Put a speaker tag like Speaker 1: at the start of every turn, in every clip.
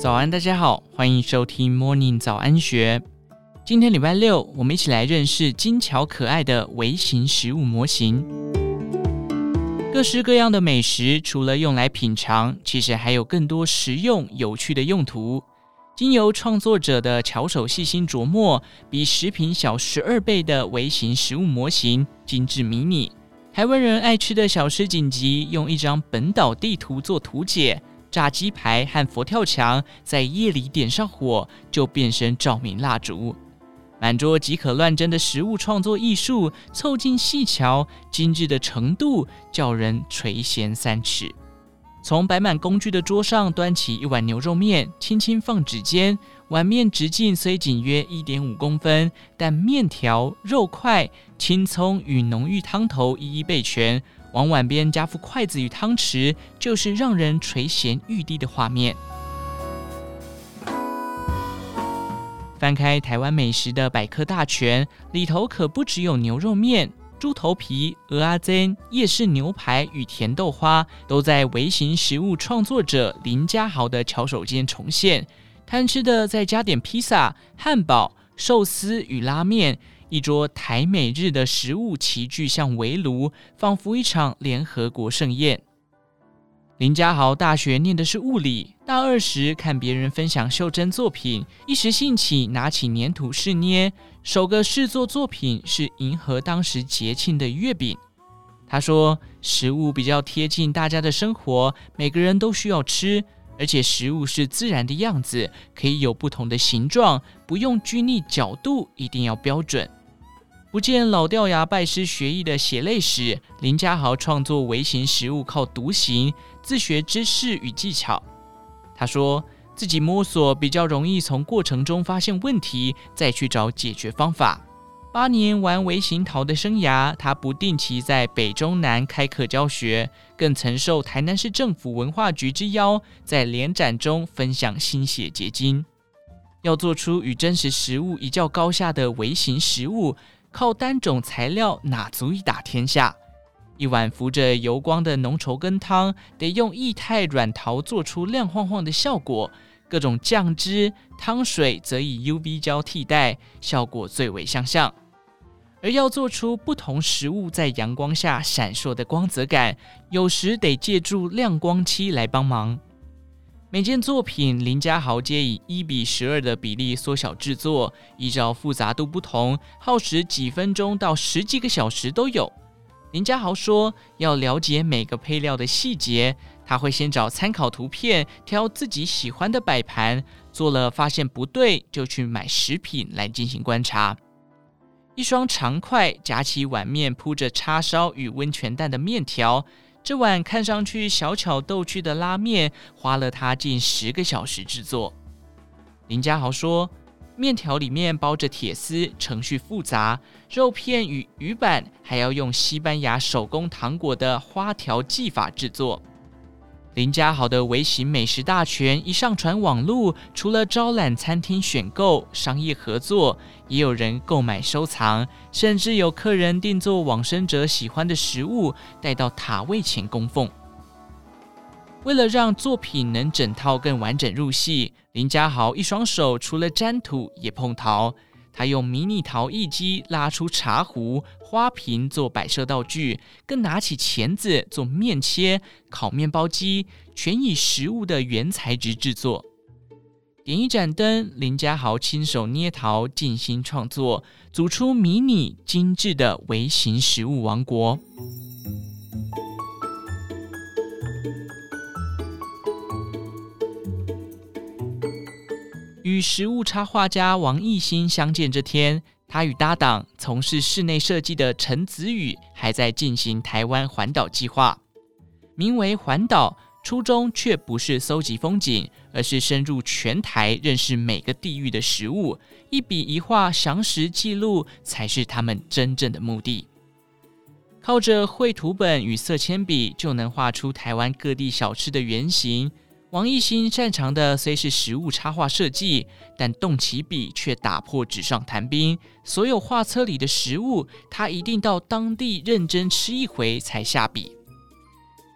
Speaker 1: 早安，大家好，欢迎收听 Morning 早安学。今天礼拜六，我们一起来认识精巧可爱的微型食物模型。各式各样的美食，除了用来品尝，其实还有更多实用有趣的用途。经由创作者的巧手细心琢磨，比食品小十二倍的微型食物模型精致迷你。台湾人爱吃的小吃锦集，用一张本岛地图做图解。炸鸡排和佛跳墙在夜里点上火，就变身照明蜡烛。满桌即可乱真的食物创作艺术，凑近细瞧，精致的程度叫人垂涎三尺。从摆满工具的桌上端起一碗牛肉面，轻轻放指尖，碗面直径虽仅约一点五公分，但面条、肉块、青葱与浓郁汤头一一备全。往碗边加副筷子与汤匙，就是让人垂涎欲滴的画面。翻开台湾美食的百科大全，里头可不只有牛肉面、猪头皮、蚵仔煎、夜市牛排与甜豆花，都在微型食物创作者林家豪的巧手间重现。贪吃的再加点披萨、汉堡、寿司与拉面。一桌台美日的食物齐聚，像围炉，仿佛一场联合国盛宴。林家豪大学念的是物理，大二时看别人分享袖珍作品，一时兴起，拿起黏土试捏。首个试作作品是迎合当时节庆的月饼。他说，食物比较贴近大家的生活，每个人都需要吃。而且食物是自然的样子，可以有不同的形状，不用拘泥角度，一定要标准。不见老掉牙、拜师学艺的血泪史，林家豪创作微型食物靠独行，自学知识与技巧。他说自己摸索比较容易，从过程中发现问题，再去找解决方法。八年玩微型陶的生涯，他不定期在北中南开课教学，更曾受台南市政府文化局之邀，在联展中分享心血结晶。要做出与真实食物一较高下的微型食物。靠单种材料哪足以打天下？一碗浮着油光的浓稠羹汤，得用液态软陶做出亮晃晃的效果。各种酱汁、汤水则以 UV 胶替代，效果最为相像。而要做出不同食物在阳光下闪烁的光泽感，有时得借助亮光漆来帮忙。每件作品，林家豪皆以一比十二的比例缩小制作，依照复杂度不同，耗时几分钟到十几个小时都有。林家豪说，要了解每个配料的细节，他会先找参考图片，挑自己喜欢的摆盘，做了发现不对，就去买食品来进行观察。一双长筷夹起碗面铺着叉烧与温泉蛋的面条。这碗看上去小巧逗趣的拉面，花了他近十个小时制作。林家豪说，面条里面包着铁丝，程序复杂，肉片与鱼板还要用西班牙手工糖果的花条技法制作。林家豪的微型美食大全一上传网路，除了招揽餐厅选购、商业合作，也有人购买收藏，甚至有客人定做往生者喜欢的食物带到塔位前供奉。为了让作品能整套更完整入戏，林家豪一双手除了沾土也碰陶。他用迷你陶艺机拉出茶壶、花瓶做摆设道具，更拿起钳子做面切、烤面包机，全以食物的原材质制作。点一盏灯，林家豪亲手捏陶，尽心创作，组出迷你精致的微型食物王国。与食物插画家王艺兴相见这天，他与搭档从事室内设计的陈子宇还在进行台湾环岛计划。名为环岛，初衷却不是搜集风景，而是深入全台认识每个地域的食物，一笔一画详实记录，才是他们真正的目的。靠着绘图本与色铅笔，就能画出台湾各地小吃的原型。王艺兴擅长的虽是食物插画设计，但动起笔却打破纸上谈兵。所有画册里的食物，他一定到当地认真吃一回才下笔。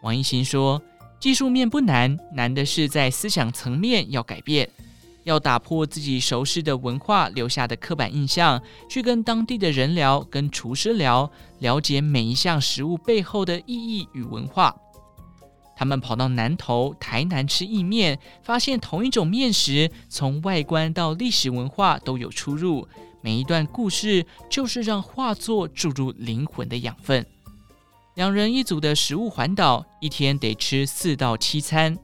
Speaker 1: 王艺兴说：“技术面不难，难的是在思想层面要改变，要打破自己熟悉的文化留下的刻板印象，去跟当地的人聊，跟厨师聊，了解每一项食物背后的意义与文化。他们跑到南投、台南吃意面，发现同一种面食，从外观到历史文化都有出入。每一段故事就是让画作注入灵魂的养分。两人一组的食物环岛，一天得吃四到七餐。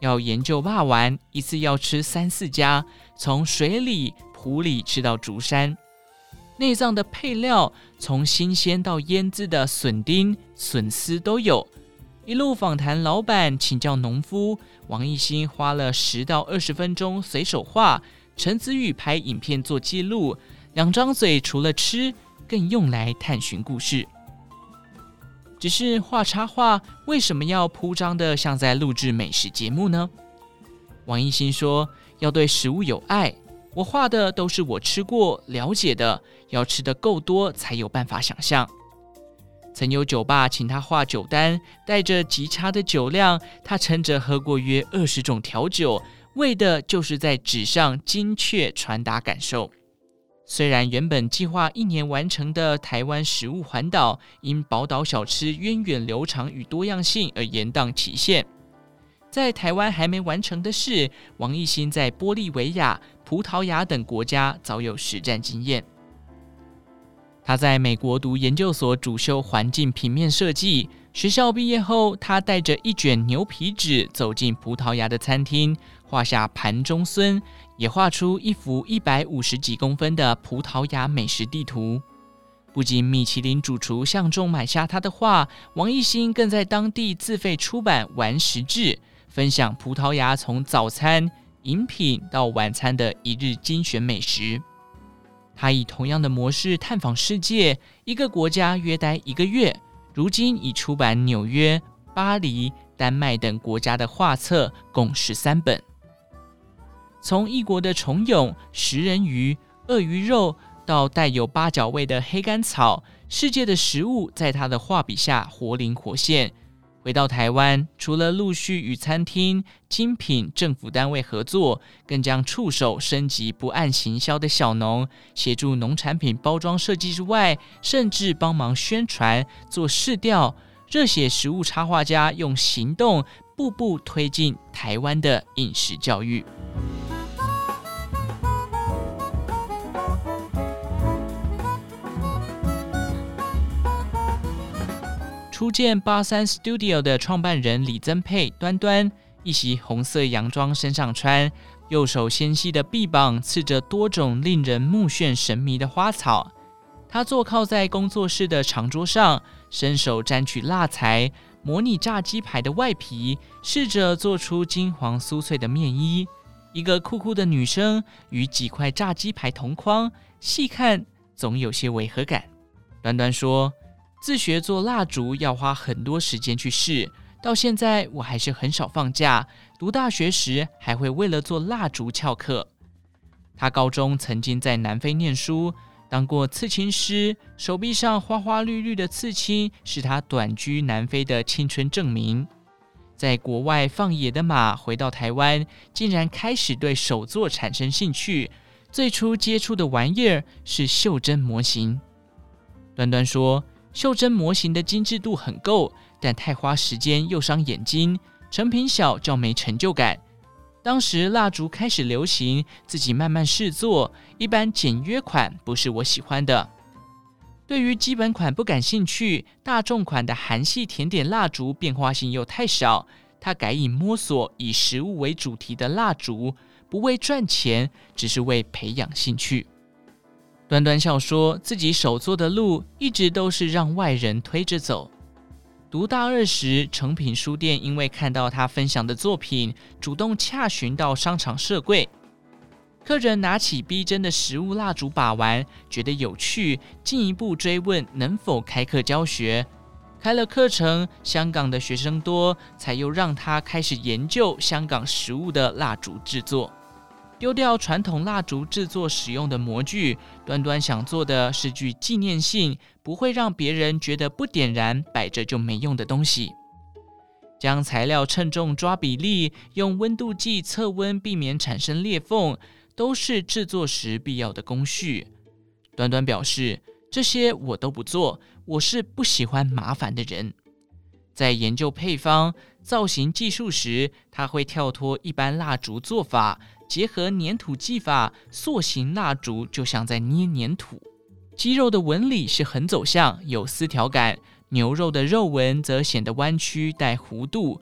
Speaker 1: 要研究肉丸，一次要吃三四家，从水里、埔里吃到竹山。内脏的配料，从新鲜到腌制的笋丁、笋丝都有。一路访谈老板，请教农夫。王艺兴花了十到二十分钟随手画，陈子宇拍影片做记录。两张嘴除了吃，更用来探寻故事。只是画插画，为什么要铺张的像在录制美食节目呢？王艺兴说：“要对食物有爱，我画的都是我吃过、了解的，要吃得够多才有办法想象。”曾有酒吧请他画酒单，带着极差的酒量，他撑着喝过约二十种调酒，为的就是在纸上精确传达感受。虽然原本计划一年完成的台湾食物环岛，因宝岛小吃源远流长与多样性而延宕期限。在台湾还没完成的事，王艺兴在玻利维亚、葡萄牙等国家早有实战经验。他在美国读研究所，主修环境平面设计。学校毕业后，他带着一卷牛皮纸走进葡萄牙的餐厅，画下盘中孙，也画出一幅一百五十几公分的葡萄牙美食地图。不仅米其林主厨相中买下他的画，王艺兴更在当地自费出版《玩食志》，分享葡萄牙从早餐、饮品到晚餐的一日精选美食。他以同样的模式探访世界，一个国家约待一个月。如今已出版纽约、巴黎、丹麦等国家的画册共十三本。从异国的虫蛹、食人鱼、鳄鱼肉，到带有八角味的黑甘草，世界的食物在他的画笔下活灵活现。回到台湾，除了陆续与餐厅、精品、政府单位合作，更将触手升级不按行销的小农，协助农产品包装设计之外，甚至帮忙宣传、做市调，热血食物插画家用行动步步推进台湾的饮食教育。初见八三 Studio 的创办人李增沛端端，一袭红色洋装身上穿，右手纤细的臂膀刺着多种令人目眩神迷的花草。他坐靠在工作室的长桌上，伸手沾取蜡材，模拟炸鸡排的外皮，试着做出金黄酥脆的面衣。一个酷酷的女生与几块炸鸡排同框，细看总有些违和感。端端说。自学做蜡烛要花很多时间去试，到现在我还是很少放假。读大学时还会为了做蜡烛翘课。他高中曾经在南非念书，当过刺青师，手臂上花花绿绿的刺青是他短居南非的青春证明。在国外放野的马回到台湾，竟然开始对手作产生兴趣。最初接触的玩意儿是袖珍模型。端端说。袖珍模型的精致度很够，但太花时间又伤眼睛，成品小较没成就感。当时蜡烛开始流行，自己慢慢试做，一般简约款不是我喜欢的。对于基本款不感兴趣，大众款的韩系甜点蜡烛变化性又太少，他改以摸索以食物为主题的蜡烛，不为赚钱，只是为培养兴趣。端端笑说：“自己手做的路一直都是让外人推着走。读大二时，诚品书店因为看到他分享的作品，主动洽询到商场设柜。客人拿起逼真的食物蜡烛把玩，觉得有趣，进一步追问能否开课教学。开了课程，香港的学生多，才又让他开始研究香港食物的蜡烛制作。”丢掉传统蜡烛制作使用的模具，端端想做的是具纪念性，不会让别人觉得不点燃摆着就没用的东西。将材料称重抓比例，用温度计测温，避免产生裂缝，都是制作时必要的工序。端端表示，这些我都不做，我是不喜欢麻烦的人。在研究配方、造型技术时，他会跳脱一般蜡烛做法，结合粘土技法塑形蜡烛，就像在捏粘土。鸡肉的纹理是横走向，有丝条感；牛肉的肉纹则显得弯曲带弧度。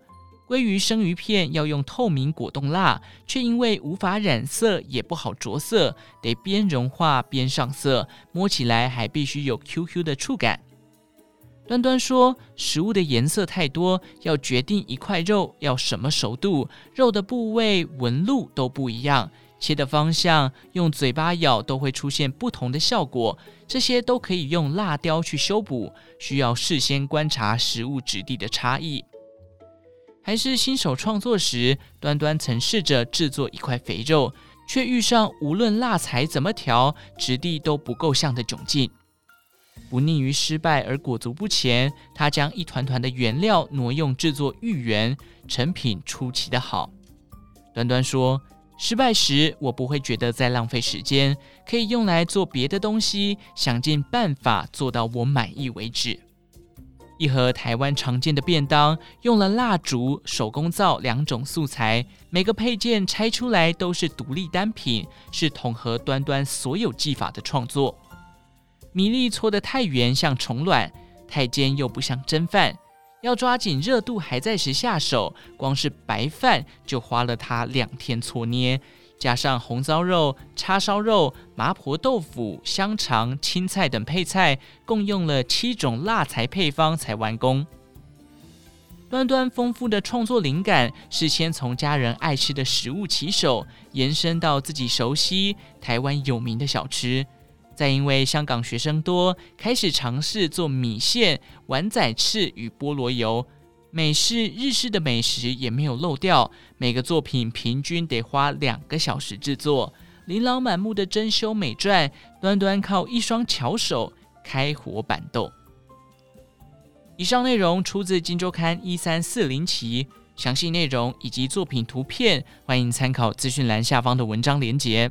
Speaker 1: 鲑鱼生鱼片要用透明果冻蜡，却因为无法染色，也不好着色，得边融化边上色，摸起来还必须有 QQ 的触感。端端说：“食物的颜色太多，要决定一块肉要什么熟度，肉的部位纹路都不一样，切的方向、用嘴巴咬都会出现不同的效果。这些都可以用蜡雕去修补，需要事先观察食物质地的差异。还是新手创作时，端端曾试着制作一块肥肉，却遇上无论蜡材怎么调，质地都不够像的窘境。”不腻于失败而裹足不前，他将一团团的原料挪用制作芋圆，成品出奇的好。端端说：“失败时我不会觉得在浪费时间，可以用来做别的东西，想尽办法做到我满意为止。”一盒台湾常见的便当，用了蜡烛、手工皂两种素材，每个配件拆出来都是独立单品，是统合端端所有技法的创作。米粒搓得太圆像虫卵，太尖又不像蒸饭。要抓紧热度还在时下手，光是白饭就花了他两天搓捏，加上红糟肉、叉烧肉、麻婆豆腐、香肠、青菜等配菜，共用了七种辣材配方才完工。端端丰富的创作灵感是先从家人爱吃的食物起手，延伸到自己熟悉台湾有名的小吃。再因为香港学生多，开始尝试做米线、碗仔翅与菠萝油，美式、日式的美食也没有漏掉。每个作品平均得花两个小时制作，琳琅满目的珍馐美饌，端端靠一双巧手开火板豆。以上内容出自《金周刊》一三四零期，详细内容以及作品图片，欢迎参考资讯栏下方的文章连结。